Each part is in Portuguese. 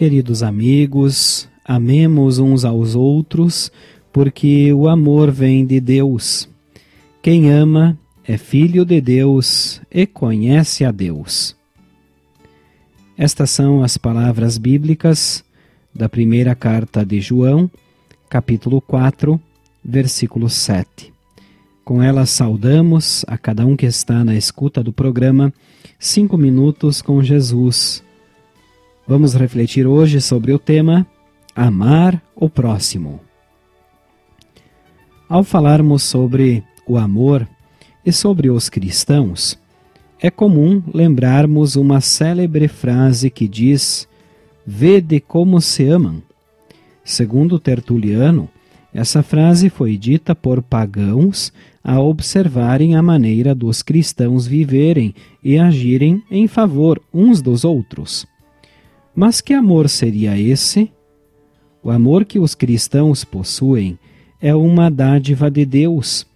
Queridos amigos, amemos uns aos outros, porque o amor vem de Deus. Quem ama é filho de Deus e conhece a Deus. Estas são as palavras bíblicas da primeira carta de João, capítulo 4, versículo 7. Com elas saudamos a cada um que está na escuta do programa Cinco Minutos com Jesus. Vamos refletir hoje sobre o tema Amar o Próximo. Ao falarmos sobre o amor e sobre os cristãos, é comum lembrarmos uma célebre frase que diz: Vede como se amam. Segundo Tertuliano, essa frase foi dita por pagãos a observarem a maneira dos cristãos viverem e agirem em favor uns dos outros. Mas que amor seria esse? O amor que os cristãos possuem é uma dádiva de Deus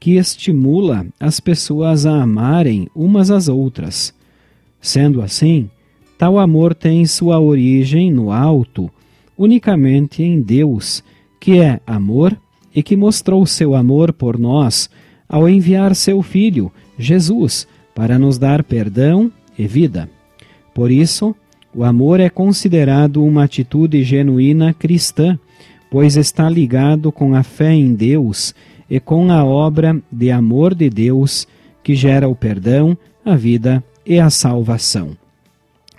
que estimula as pessoas a amarem umas às outras. Sendo assim, tal amor tem sua origem no alto, unicamente em Deus, que é amor e que mostrou seu amor por nós ao enviar seu Filho, Jesus, para nos dar perdão e vida. Por isso, o amor é considerado uma atitude genuína cristã, pois está ligado com a fé em Deus e com a obra de amor de Deus que gera o perdão, a vida e a salvação.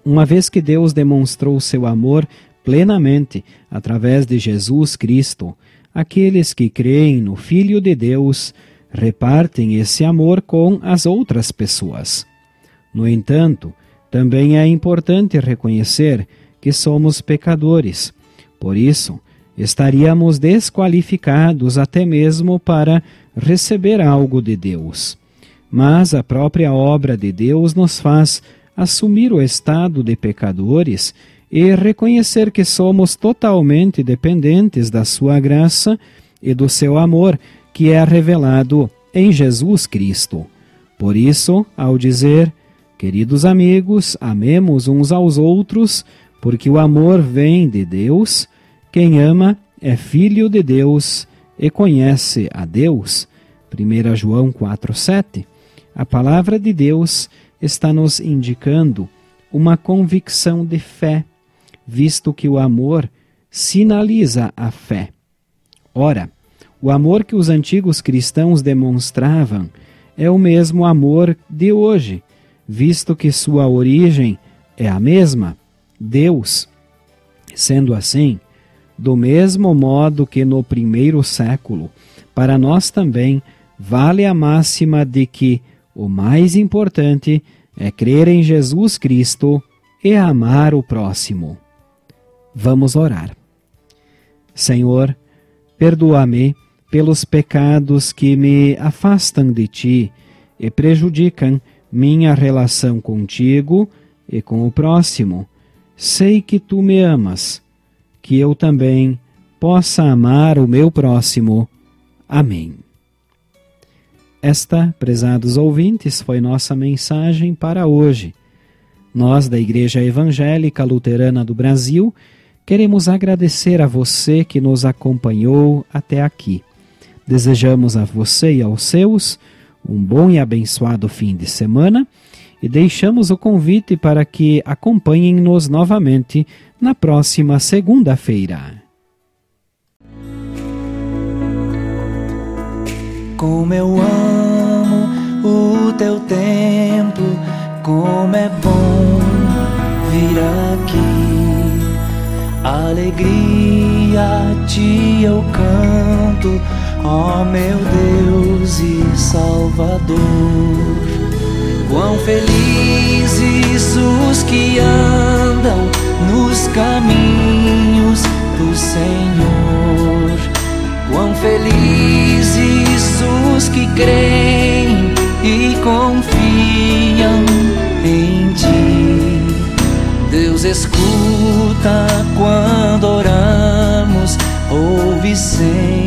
Uma vez que Deus demonstrou seu amor plenamente através de Jesus Cristo, aqueles que creem no Filho de Deus repartem esse amor com as outras pessoas. No entanto, também é importante reconhecer que somos pecadores. Por isso, estaríamos desqualificados até mesmo para receber algo de Deus. Mas a própria obra de Deus nos faz assumir o estado de pecadores e reconhecer que somos totalmente dependentes da Sua graça e do seu amor, que é revelado em Jesus Cristo. Por isso, ao dizer, queridos amigos, amemos uns aos outros, porque o amor vem de Deus, quem ama é filho de Deus e conhece a Deus. 1 João 4,7. A palavra de Deus está nos indicando uma convicção de fé, visto que o amor sinaliza a fé. Ora, o amor que os antigos cristãos demonstravam é o mesmo amor de hoje, visto que sua origem é a mesma, Deus. Sendo assim, do mesmo modo que no primeiro século, para nós também vale a máxima de que o mais importante é crer em Jesus Cristo e amar o próximo. Vamos orar. Senhor, perdoa-me pelos pecados que me afastam de ti e prejudicam minha relação contigo e com o próximo. Sei que tu me amas que eu também possa amar o meu próximo. Amém. Esta, prezados ouvintes, foi nossa mensagem para hoje. Nós, da Igreja Evangélica Luterana do Brasil, queremos agradecer a você que nos acompanhou até aqui. Desejamos a você e aos seus um bom e abençoado fim de semana e deixamos o convite para que acompanhem-nos novamente na próxima segunda-feira. Como eu amo o teu templo, como é bom vir aqui. Alegria ti eu canto, ó meu Deus e Salvador. Quão felizes os que andam nos caminhos do Senhor. Quão felizes os que creem e confiam em Ti. Deus escuta quando oramos, ouve sempre